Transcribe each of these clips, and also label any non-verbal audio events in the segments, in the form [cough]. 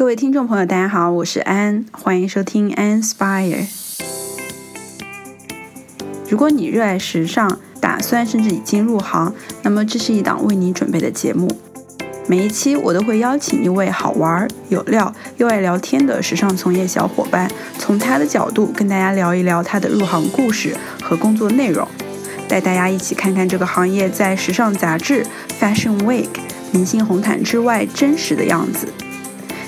各位听众朋友，大家好，我是安，欢迎收听 Anspire。如果你热爱时尚，打算甚至已经入行，那么这是一档为你准备的节目。每一期我都会邀请一位好玩、有料又爱聊天的时尚从业小伙伴，从他的角度跟大家聊一聊他的入行故事和工作内容，带大家一起看看这个行业在时尚杂志、Fashion Week、明星红毯之外真实的样子。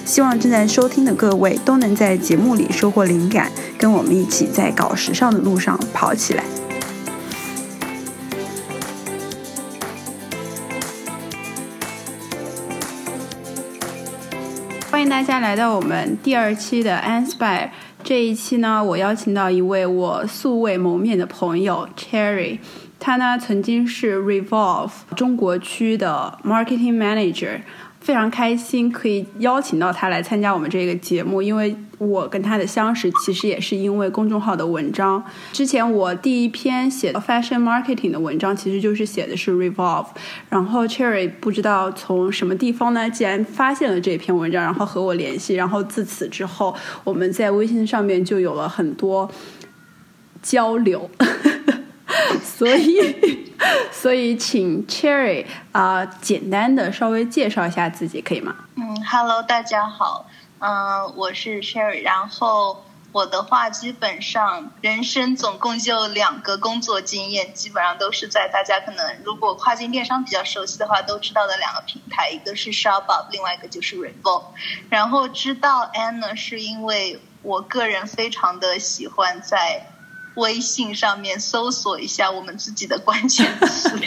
希望正在收听的各位都能在节目里收获灵感，跟我们一起在搞时尚的路上跑起来。欢迎大家来到我们第二期的 Anspire。这一期呢，我邀请到一位我素未谋面的朋友 Cherry，他呢曾经是 Revolve 中国区的 Marketing Manager。非常开心可以邀请到他来参加我们这个节目，因为我跟他的相识其实也是因为公众号的文章。之前我第一篇写 fashion marketing 的文章，其实就是写的是 Revolve。然后 Cherry 不知道从什么地方呢，竟然发现了这篇文章，然后和我联系。然后自此之后，我们在微信上面就有了很多交流。[laughs] 所以，[laughs] 所以请 Cherry 啊，简单的稍微介绍一下自己，可以吗？嗯，Hello，大家好，嗯，我是 Cherry，然后我的话基本上人生总共就两个工作经验，基本上都是在大家可能如果跨境电商比较熟悉的话都知道的两个平台，一个是 Shopbop，另外一个就是 Revolve。然后知道 Anna 是因为我个人非常的喜欢在。微信上面搜索一下我们自己的关键词，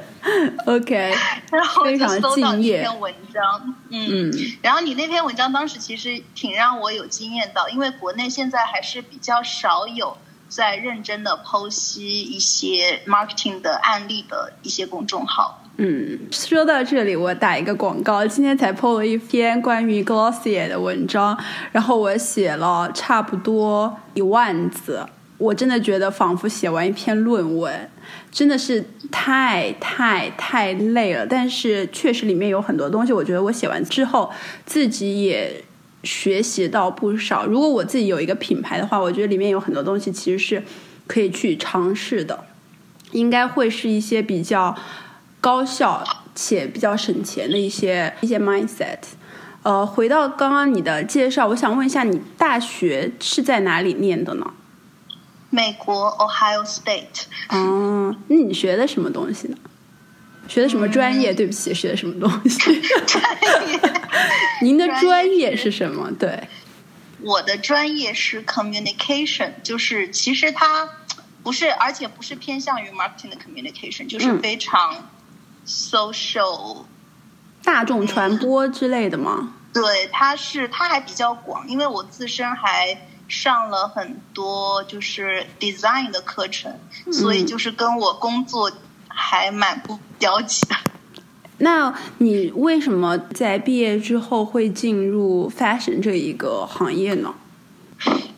[laughs] OK，然后就搜到一篇文章，嗯，然后你那篇文章当时其实挺让我有惊艳到，因为国内现在还是比较少有在认真的剖析一些 marketing 的案例的一些公众号。嗯，说到这里，我打一个广告，今天才 PO 了一篇关于 Glossier 的文章，然后我写了差不多一万字。我真的觉得仿佛写完一篇论文，真的是太太太累了。但是确实里面有很多东西，我觉得我写完之后自己也学习到不少。如果我自己有一个品牌的话，我觉得里面有很多东西其实是可以去尝试的，应该会是一些比较高效且比较省钱的一些一些 mindset。呃，回到刚刚你的介绍，我想问一下，你大学是在哪里念的呢？美国 Ohio State。哦，那你学的什么东西呢？学的什么专业？对不起，学的什么东西？专业。[laughs] 您的专业是什么？对。我的专业是 communication，就是其实它不是，而且不是偏向于 marketing 的 communication，就是非常 social，大众传播之类的吗？对，它是它还比较广，因为我自身还。上了很多就是 design 的课程，所以就是跟我工作还蛮不交集的。那你为什么在毕业之后会进入 fashion 这一个行业呢？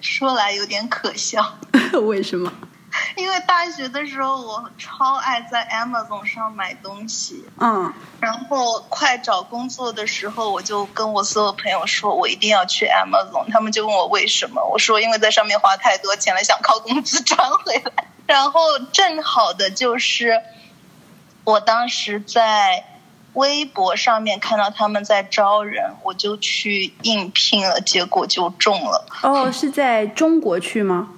说来有点可笑，[laughs] 为什么？因为大学的时候，我超爱在 Amazon 上买东西。嗯。然后快找工作的时候，我就跟我所有朋友说，我一定要去 Amazon。他们就问我为什么，我说因为在上面花太多钱了，想靠工资赚回来。然后正好的就是，我当时在微博上面看到他们在招人，我就去应聘了，结果就中了。哦，是在中国去吗？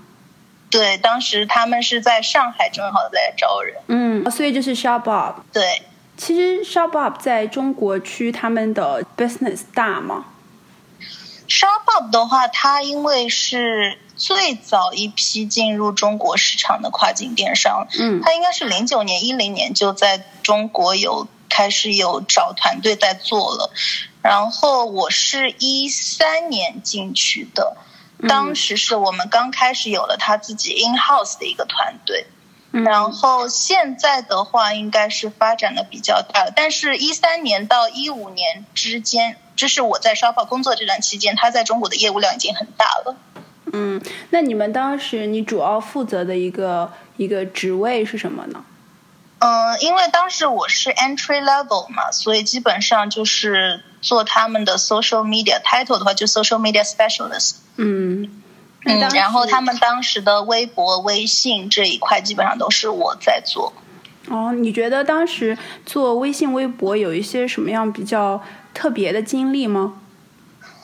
对，当时他们是在上海，正好在招人。嗯，所以就是 Shopbop。对，其实 Shopbop 在中国区他们的 business 大吗？Shopbop 的话，它因为是最早一批进入中国市场的跨境电商，嗯，它应该是零九年、一零年就在中国有开始有找团队在做了。然后我是一三年进去的。当时是我们刚开始有了他自己 in house 的一个团队，然后现在的话应该是发展的比较大，但是一三年到一五年之间，这是我在烧泡工作这段期间，他在中国的业务量已经很大了。嗯，那你们当时你主要负责的一个一个职位是什么呢？嗯，因为当时我是 entry level 嘛，所以基本上就是做他们的 social media title 的话，就 social media specialist。嗯嗯，然后他们当时的微博、微信这一块基本上都是我在做。哦，你觉得当时做微信、微博有一些什么样比较特别的经历吗？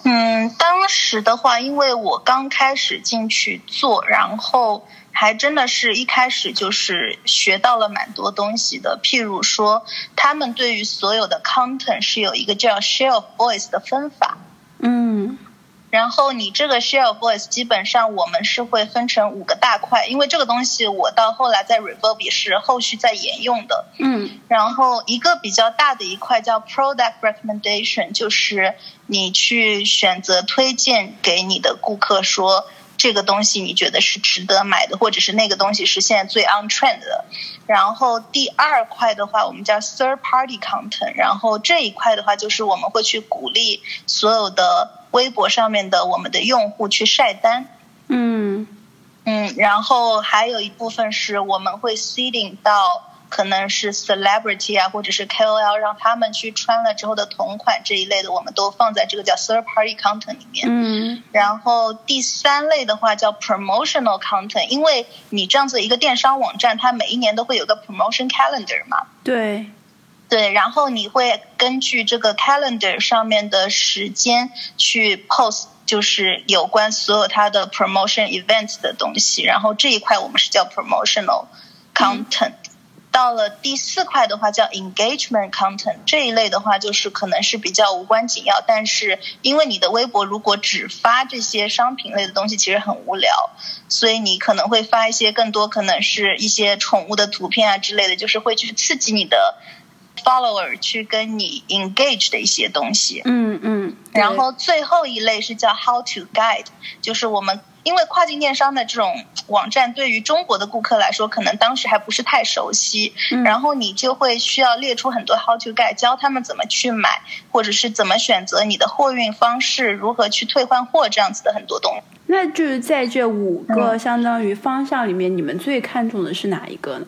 嗯，当时的话，因为我刚开始进去做，然后还真的是一开始就是学到了蛮多东西的。譬如说，他们对于所有的 content 是有一个叫 share of voice 的分法。嗯然后你这个 share of voice 基本上我们是会分成五个大块，因为这个东西我到后来在 Reverb 也是后续在沿用的。嗯然后一个比较大的一块叫 product recommendation，就是你去选择推荐给你的顾客说这个东西你觉得是值得买的，或者是那个东西是现在最 on trend 的。然后第二块的话，我们叫 third party content，然后这一块的话就是我们会去鼓励所有的微博上面的我们的用户去晒单。嗯嗯，然后还有一部分是我们会 seeding 到可能是 celebrity 啊，或者是 KOL，让他们去穿了之后的同款这一类的，我们都放在这个叫 third party content 里面。嗯然后第三类的话叫 promotional content，因为你这样子一个电商网站，它每一年都会有个 promotion calendar 嘛。对，对，然后你会根据这个 calendar 上面的时间去 post，就是有关所有它的 promotion events 的东西。然后这一块我们是叫 promotional content。到了第四块的话叫 engagement content，这一类的话就是可能是比较无关紧要，但是因为你的微博如果只发这些商品类的东西，其实很无聊，所以你可能会发一些更多可能是一些宠物的图片啊之类的，就是会去刺激你的 follower 去跟你 engage 的一些东西。嗯嗯，然后最后一类是叫 how to guide，就是我们因为跨境电商的这种网站对于中国的顾客来说，可能当时还不是太熟悉，嗯然后你就会需要列出很多 how to guide，教他们怎么去买，或者是怎么选择你的货运方式，如何去退换货这样子的很多东西。那就是在这五个嗯相当于方向里面，你们最看重的是哪一个呢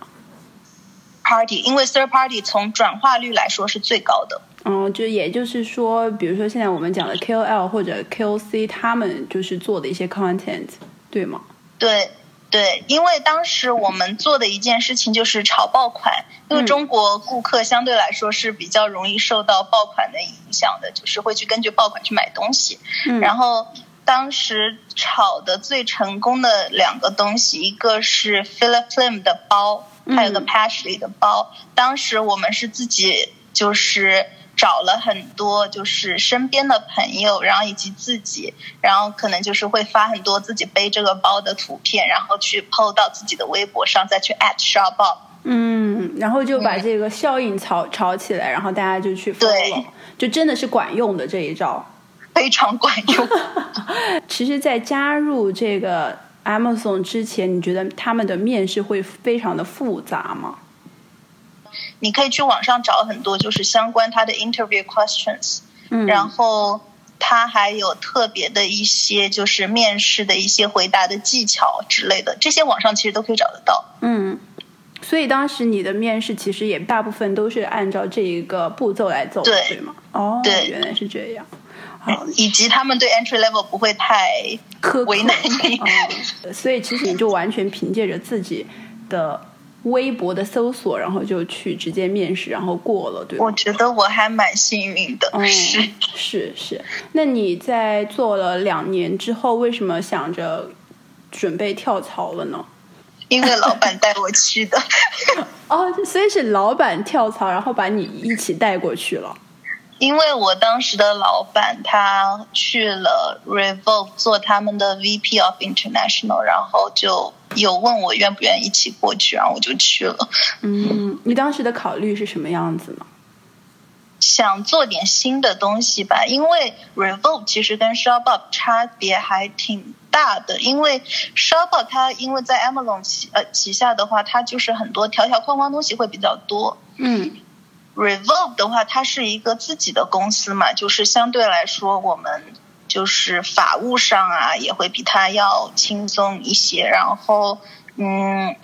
？Party，因为 third party 从转化率来说是最高的。嗯，就也就是说，比如说现在我们讲的 KOL 或者 KOC，他们就是做的一些 content，对吗？对对，因为当时我们做的一件事情就是炒爆款，因为嗯中国顾客相对来说是比较容易受到爆款的影响的，就是会去根据爆款去买东西。嗯，然后当时炒的最成功的两个东西，一个是 Philip Lim 的包，还有个嗯 Pashley 的包。当时我们是自己就是找了很多就是身边的朋友，然后以及自己，然后可能就是会发很多自己背这个包的图片，然后去 PO 到自己的微博上，再去 at shop up。嗯，然后就把嗯这个效应炒炒起来，然后大家就去 follow，对就真的是管用的这一招。非常管用。[laughs] 其实，在加入这个 Amazon 之前，你觉得他们的面试会非常的复杂吗？你可以去网上找很多就是相关他的 interview questions，嗯，然后他还有特别的一些就是面试的一些回答的技巧之类的，这些网上其实都可以找得到。嗯，所以当时你的面试其实也大部分都是按照这一个步骤来走的，对对吗？哦，对原来是这样。好，以及他们对 entry level 不会太苛刻为难你。哦，所以其实你就完全凭借着自己的微博的搜索，然后就去直接面试，然后过了，对吗？我觉得我还蛮幸运的，嗯，是是是。那你在做了两年之后，为什么想着准备跳槽了呢？因为老板带我去的。[laughs] 哦，所以是老板跳槽，然后把你一起带过去了。因为我当时的老板他去了 Revolve 做他们的 VP of International，然后就有问我愿不愿意一起过去，然后我就去了。嗯，你当时的考虑是什么样子呢？想做点新的东西吧，因为 Revolve 其实跟 Shopbop 差别还挺大的，因为 Shopbop 它因为在 Amazon 旗呃旗下的话，它就是很多条条框框东西会比较多。嗯 Revolve 的话，它是一个自己的公司嘛，就是相对来说，我们就是法务上啊，也会比它要轻松一些。然后，嗯，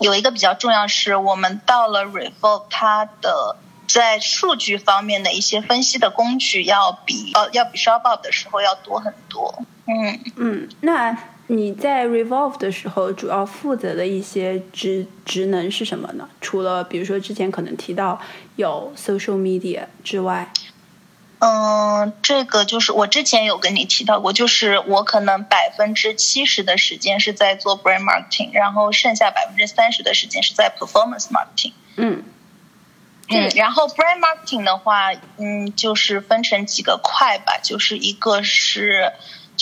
有一个比较重要是，我们到了 Revolve，它的在数据方面的一些分析的工具要比呃要比 Shopbop 的时候要多很多。嗯嗯，那你在 Revolve 的时候主要负责的一些职职能是什么呢？除了比如说之前可能提到有 social media 之外。嗯，这个就是我之前有跟你提到过，就是我可能百分之七十的时间是在做 brand marketing，然后剩下百分之三十的时间是在 performance marketing。嗯嗯，然后 brand marketing 的话，嗯，就是分成几个块吧，就是一个是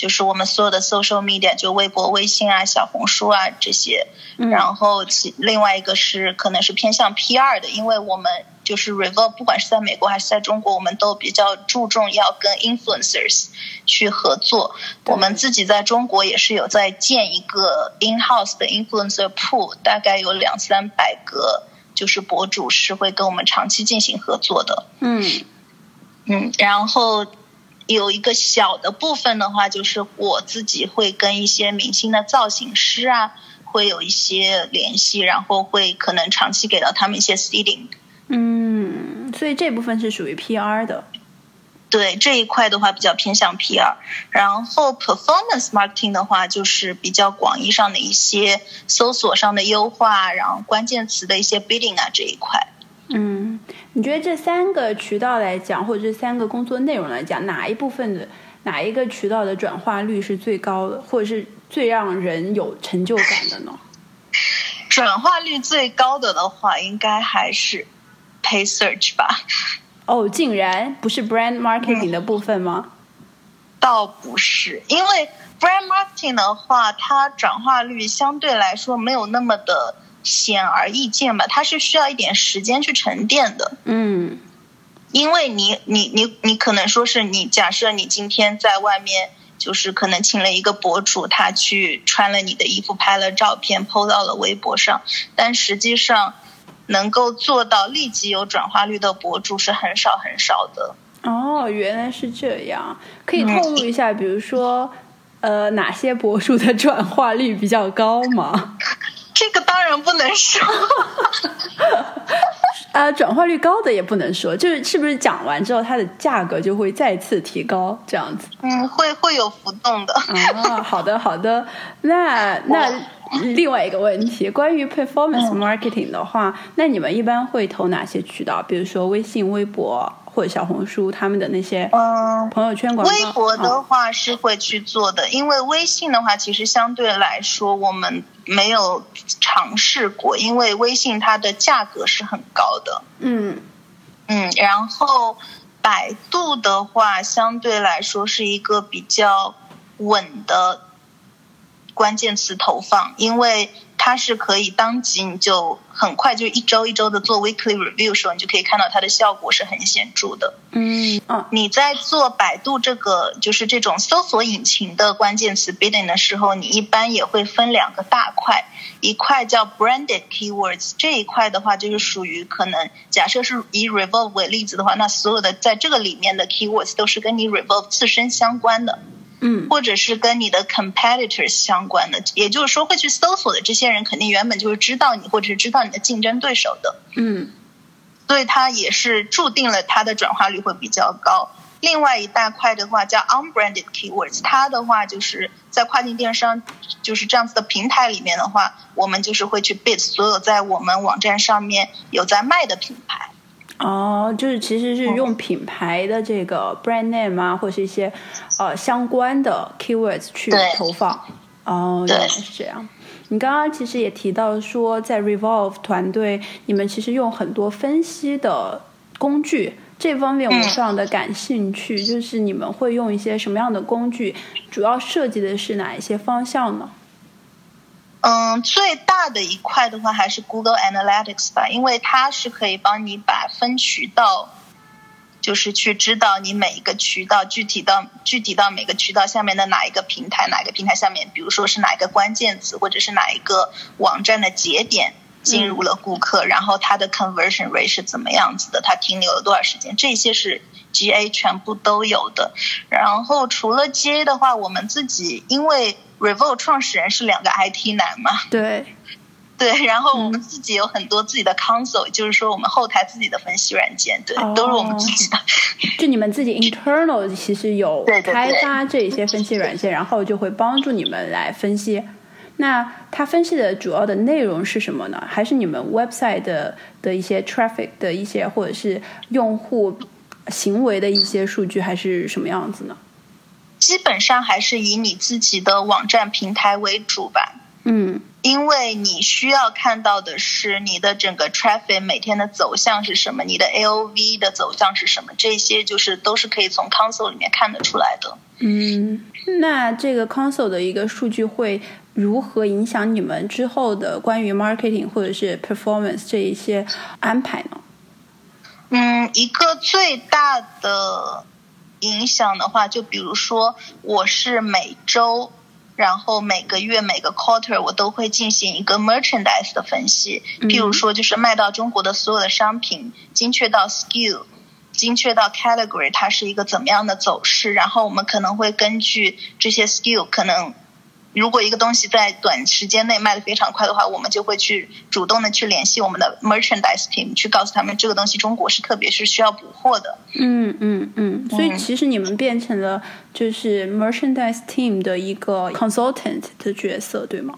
就是我们所有的 social media，就微博、微信啊、小红书啊这些，然后其另外一个是可能是偏向 PR 的，因为我们。就是 Revolve，不管是在美国还是在中国，我们都比较注重要跟 influencers 去合作。我们自己在中国也是有在建一个 in-house 的 influencer pool，大概有两三百个，就是博主是会跟我们长期进行合作的。嗯嗯，然后有一个小的部分的话，就是我自己会跟一些明星的造型师啊，会有一些联系，然后会可能长期给到他们一些 seeding。嗯，所以这部分是属于 PR 的。对这一块的话，比较偏向 PR。然后 performance marketing 的话，就是比较广义上的一些搜索上的优化，然后关键词的一些 bidding 啊这一块。嗯，你觉得这三个渠道来讲，或者这三个工作内容来讲，哪一部分的哪一个渠道的转化率是最高的，或者是最让人有成就感的呢？转化率最高的的话，应该还是。Pay search 吧，哦，竟然不是 brand marketing 的部分吗？倒不是，因为 brand marketing 的话，它转化率相对来说没有那么的显而易见吧，它是需要一点时间去沉淀的。嗯，因为你你你你可能说是你假设你今天在外面，就是可能请了一个博主，他去穿了你的衣服，拍了照片，PO 到了微博上，但实际上。能够做到立即有转化率的博主是很少很少的。哦，原来是这样，可以透露一下，比如说，呃，哪些博主的转化率比较高吗？[laughs] 这个当然不能说。啊，[laughs] 转化率高的也不能说，就是是不是讲完之后它的价格就会再次提高这样子？嗯，会会有浮动的。啊，好的好的，那那。[laughs] 另外一个问题，关于 performance marketing 的话，那你们一般会投哪些渠道？比如说微信、微博或者小红书，他们的那些朋友圈广告。微博的话是会去做的，因为微信的话，其实相对来说我们没有尝试过，因为微信它的价格是很高的。嗯嗯，然后百度的话，相对来说是一个比较稳的。关键词投放，因为它是可以当即你就很快就一周一周的做 weekly review 的时候，你就可以看到它的效果是很显著的。嗯，嗯，你在做百度这个就是这种搜索引擎的关键词 bidding 的时候，你一般也会分两个大块，一块叫 branded keywords，这一块的话就是属于可能假设是以 revolve 为例子的话，那所有的在这个里面的 keywords 都是跟你 revolve 自身相关的。嗯，或者是跟你的 competitors 相关的，也就是说会去搜索的这些人，肯定原本就是知道你，或者是知道你的竞争对手的。嗯，所以它也是注定了它的转化率会比较高。另外一大块的话叫 unbranded keywords，它的话就是在跨境电商就是这样子的平台里面的话，我们就是会去 bid 所有在我们网站上面有在卖的品牌。哦，就是其实是用品牌的这个 brand name 啊，或者是一些呃相关的 keywords 去投放。哦，原来是这样。你刚刚其实也提到说，在 Revolve 团队，你们其实用很多分析的工具，这方面我非常的感兴趣。就是你们会用一些什么样的工具？主要涉及的是哪一些方向呢？嗯，最大的一块的话还是 Google Analytics 吧，因为它是可以帮你把分渠道，就是去知道你每一个渠道具体到具体到每个渠道下面的哪一个平台，哪个平台下面，比如说是哪一个关键词，或者是哪一个网站的节点进入了顾客，然后他的 conversion rate 是怎么样子的，他停留了多少时间，这些是 GA 全部都有的。然后除了 GA 的话，我们自己因为 Revolve 创始人是两个 IT 男嘛？对，对，然后我们自己有很多自己的 console，就是说我们后台自己的分析软件，对，都是我们自己的。就你们自己 internal 其实有开发这些分析软件，然后就会帮助你们来分析。那它分析的主要的内容是什么呢？还是你们 website 的的一些 traffic 的一些，或者是用户行为的一些数据，还是什么样子呢？基本上还是以你自己的网站平台为主吧。嗯，因为你需要看到的是你的整个 traffic 每天的走向是什么，你的 A O V 的走向是什么，这些就是都是可以从 console 里面看得出来的。嗯，那这个 console 的一个数据会如何影响你们之后的关于 marketing 或者是 performance 这一些安排呢？嗯，一个最大的。影响的话，就比如说，我是每周，然后每个月每个 quarter 我都会进行一个 merchandise 的分析。譬如说，就是卖到中国的所有的商品，精确到 skill，精确到 category，它是一个怎么样的走势。然后我们可能会根据这些 skill 可能。如果一个东西在短时间内卖的非常快的话，我们就会去主动的去联系我们的 merchandise team，去告诉他们这个东西中国是特别是需要补货的。嗯嗯嗯，所以其实你们变成了就是 merchandise team 的一个 consultant 的角色，对吗？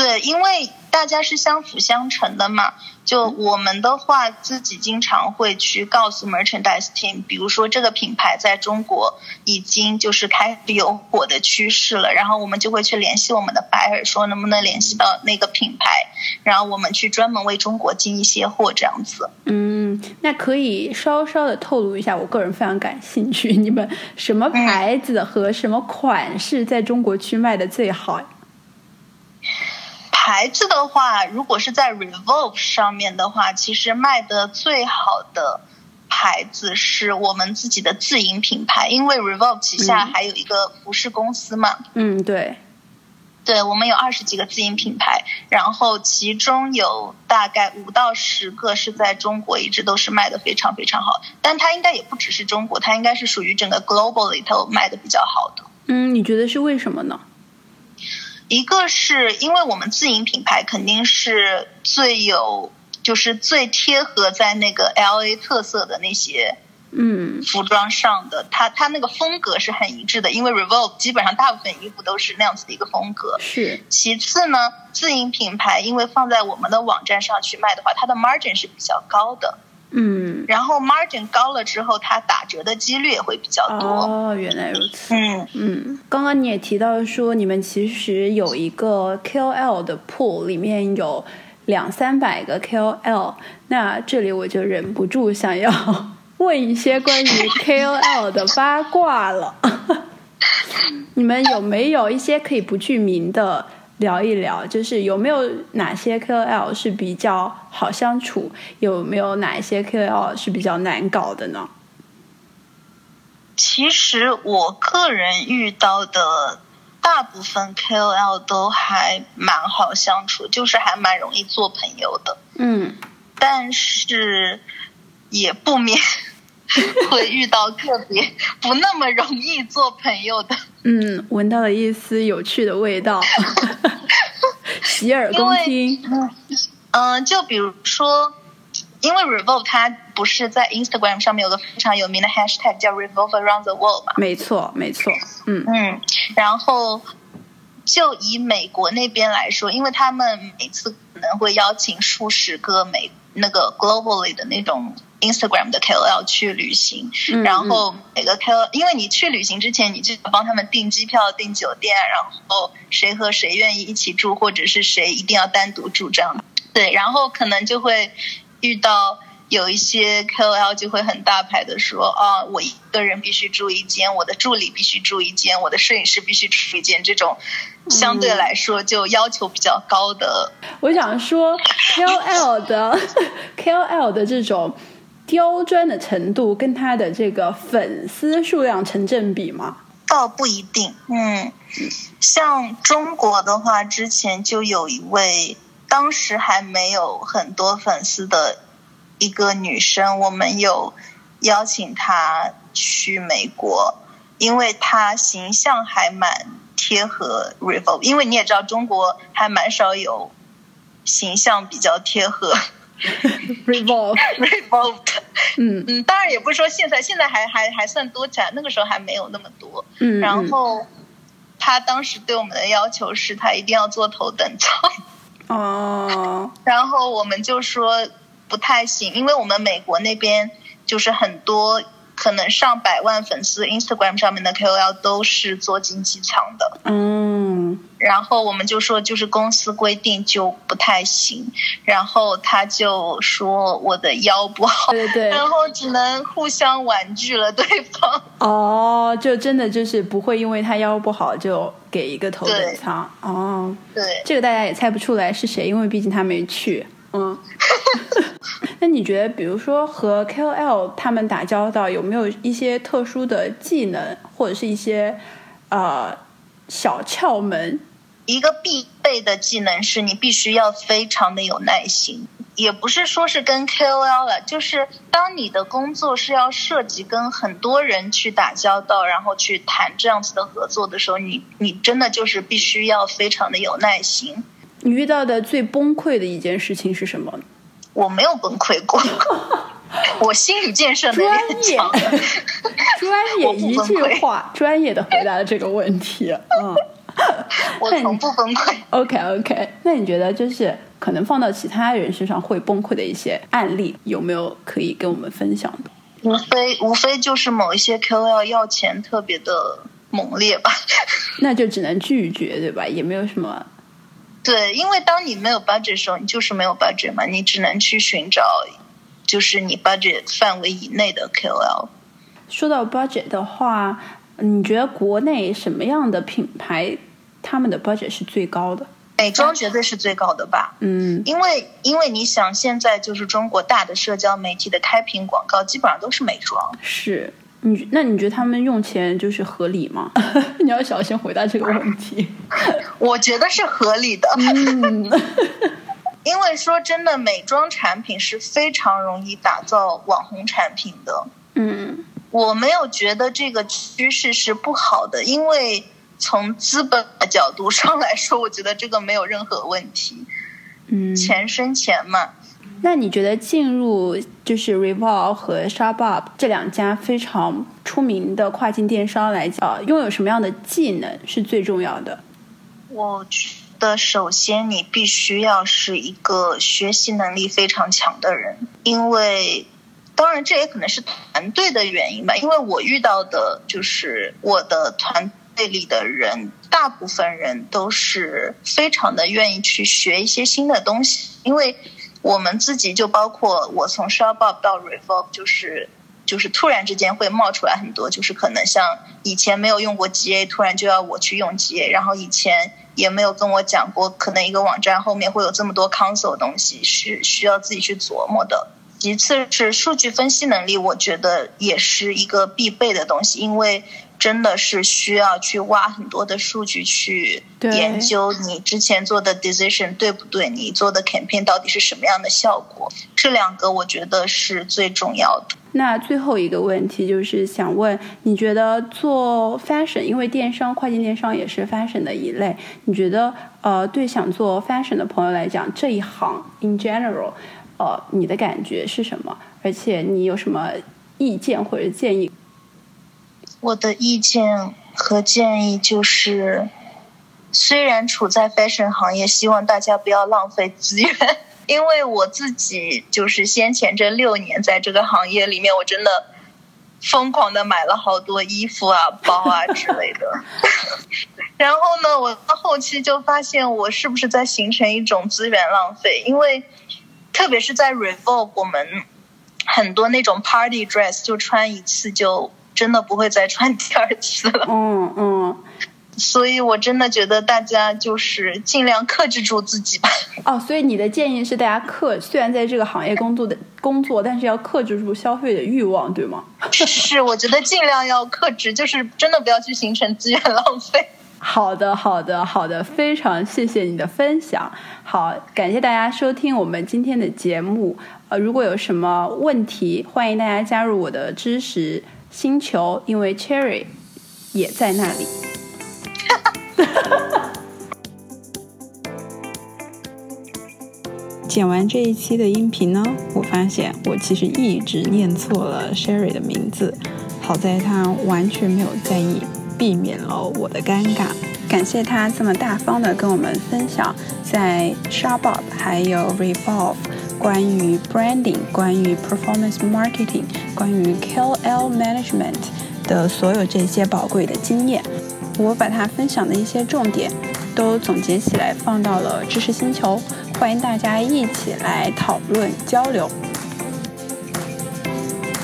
对，因为大家是相辅相成的嘛。就我们的话，自己经常会去告诉 merchandise team，比如说这个品牌在中国已经就是开始有火的趋势了，然后我们就会去联系我们的 buyer，说能不能联系到那个品牌，然后我们去专门为中国进一些货这样子。嗯，那可以稍稍的透露一下，我个人非常感兴趣，你们什么牌子和什么款式在中国区卖的最好？牌子的话，如果是在 Revolve 上面的话，其实卖的最好的牌子是我们自己的自营品牌，因为 Revolve 旗下还有一个服饰公司嘛。嗯，对，对，我们有二十几个自营品牌，然后其中有大概五到十个是在中国一直都是卖的非常非常好，但它应该也不只是中国，它应该是属于整个 global 里头卖的比较好的。嗯，你觉得是为什么呢？一个是因为我们自营品牌肯定是最有，就是最贴合在那个 L A 特色的那些嗯服装上的，它它那个风格是很一致的，因为 Revolve 基本上大部分衣服都是那样子的一个风格。是。其次呢，自营品牌因为放在我们的网站上去卖的话，它的 margin 是比较高的。嗯，然后 margin 高了之后，它打折的几率也会比较多。哦，原来如此。嗯嗯，刚刚你也提到说，你们其实有一个 KOL 的 pool，里面有两三百个 KOL。那这里我就忍不住想要 [laughs] 问一些关于 KOL 的八卦了。[laughs] 你们有没有一些可以不具名的？聊一聊，就是有没有哪些 KOL 是比较好相处，有没有哪一些 KOL 是比较难搞的呢？其实我个人遇到的大部分 KOL 都还蛮好相处，就是还蛮容易做朋友的。嗯，但是也不免 [laughs] 会遇到个别不那么容易做朋友的。嗯，闻到了一丝有趣的味道，[laughs] 洗耳恭听。嗯，就比如说，因为 Revolve 它不是在 Instagram 上面有个非常有名的 Hashtag 叫 Revolve Around the World 嘛？没错，没错。嗯嗯，然后就以美国那边来说，因为他们每次可能会邀请数十个美那个 globally 的那种。Instagram 的 KOL 去旅行，然后每个 KOL，因为你去旅行之前，你就帮他们订机票、订酒店，然后谁和谁愿意一起住，或者是谁一定要单独住这样。对，然后可能就会遇到有一些 KOL 就会很大牌的说啊，我一个人必须住一间，我的助理必须住一间，我的摄影师必须住一间，这种相对来说就要求比较高的。我想说 KOL 的 [laughs] KOL 的这种。刁钻的程度跟他的这个粉丝数量成正比吗？倒不一定。嗯，像中国的话，之前就有一位当时还没有很多粉丝的一个女生，我们有邀请她去美国，因为她形象还蛮贴合 Revolve。因为你也知道，中国还蛮少有形象比较贴合。[laughs] Revolve，Revolve，[laughs] 嗯。嗯，当然也不是说现在，现在还还还算多起来，那个时候还没有那么多。嗯，然后他当时对我们的要求是他一定要坐头等舱，哦，[laughs] 然后我们就说不太行，因为我们美国那边就是很多可能上百万粉丝，Instagram 上面的 KOL 都是做经济舱的。嗯，然后我们就说，就是公司规定就不太行。然后他就说我的腰不好，对对对，然后只能互相婉拒了对方。哦，就真的就是不会因为他腰不好就给一个头等舱哦，对，这个大家也猜不出来是谁，因为毕竟他没去。嗯，[laughs] 那你觉得，比如说和 KOL 他们打交道，有没有一些特殊的技能，或者是一些呃小窍门？一个必备的技能是你必须要非常的有耐心，也不是说是跟 KOL 了，就是当你的工作是要涉及跟很多人去打交道，然后去谈这样子的合作的时候，你你真的就是必须要非常的有耐心。你遇到的最崩溃的一件事情是什么？我没有崩溃过，[laughs] 我心理建设能力很专业强。[laughs] 专业一句话，专业的回答了这个问题。嗯 [laughs] 我从不崩溃。，OK OK，那你觉得就是可能放到其他人身上会崩溃的一些案例，有没有可以跟我们分享的？无非无非就是某一些 KOL 要钱特别的猛烈吧。那就只能拒绝，对吧？也没有什么对，因为当你没有 budget 的时候，你就是没有 budget 嘛，你只能去寻找就是你 budget 范围以内的 KOL。说到 budget 的话，你觉得国内什么样的品牌他们的 budget 是最高的？美妆绝对是最高的吧，嗯，因为因为你想，现在就是中国大的社交媒体的开屏广告基本上都是美妆。是你那你觉得他们用钱就是合理吗？[laughs] 你要小心回答这个问题。[laughs] 我觉得是合理的，嗯，[laughs] 因为说真的，美妆产品是非常容易打造网红产品的。嗯我没有觉得这个趋势是不好的，因为从资本的角度上来说，我觉得这个没有任何问题，嗯，钱生钱嘛。那你觉得进入就是 Revolve 和 Shopbop 这两家非常出名的跨境电商来讲，拥有什么样的技能是最重要的？我觉得首先你必须要是一个学习能力非常强的人，因为当然这也可能是团队的原因吧。因为我遇到的就是我的团队里的人，大部分人都是非常的愿意去学一些新的东西，因为我们自己就包括我从 Shopbop 到 Revolve 就是。就是突然之间会冒出来很多，就是可能像以前没有用过 GA，突然就要我去用 GA，然后以前也没有跟我讲过，可能一个网站后面会有这么多 console 东西是需要自己去琢磨的。其次是数据分析能力，我觉得也是一个必备的东西，因为真的是需要去挖很多的数据去对研究你之前做的 decision 对不对，你做的 campaign 到底是什么样的效果，这两个我觉得是最重要的。那最后一个问题就是想问，你觉得做 fashion，因为电商、跨境电商也是 fashion 的一类，你觉得呃，对想做 fashion 的朋友来讲，这一行 in general，呃，你的感觉是什么？而且你有什么意见或者建议？我的意见和建议就是，虽然处在 fashion 行业，希望大家不要浪费资源，[laughs] 因为我自己就是先前这六年在这个行业里面，我真的疯狂的买了好多衣服啊、[laughs] 包啊之类的。[laughs] 然后呢，我到后期就发现，我是不是在形成一种资源浪费？因为特别是在 Revolve，我们很多那种 party dress 就穿一次就真的不会再穿第二次了。嗯嗯，所以我真的觉得大家就是尽量克制住自己吧。[laughs] 哦，所以你的建议是大家克，虽然在这个行业工作的工作，但是要克制住消费的欲望，对吗？[laughs] 是，我觉得尽量要克制，就是真的不要去形成资源浪费。[laughs] 好的，好的，好的，非常谢谢你的分享。好，感谢大家收听我们今天的节目。呃，如果有什么问题，欢迎大家加入我的知识星球，因为 Cherry 也在那里。[laughs] 剪完这一期的音频呢，我发现我其实一直念错了 Sherry 的名字，好在他完全没有在意，避免了我的尴尬。感谢他这么大方的跟我们分享在 Sharp 还有 Revolve 关于 branding、关于 performance marketing、关于 KOL management 的所有这些宝贵的经验。我把他分享的一些重点都总结起来，放到了知识星球。欢迎大家一起来讨论交流。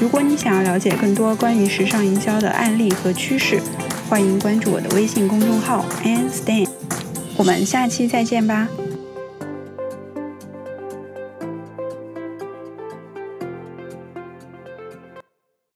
如果你想要了解更多关于时尚营销的案例和趋势，欢迎关注我的微信公众号 Anne Stan。我们下期再见吧。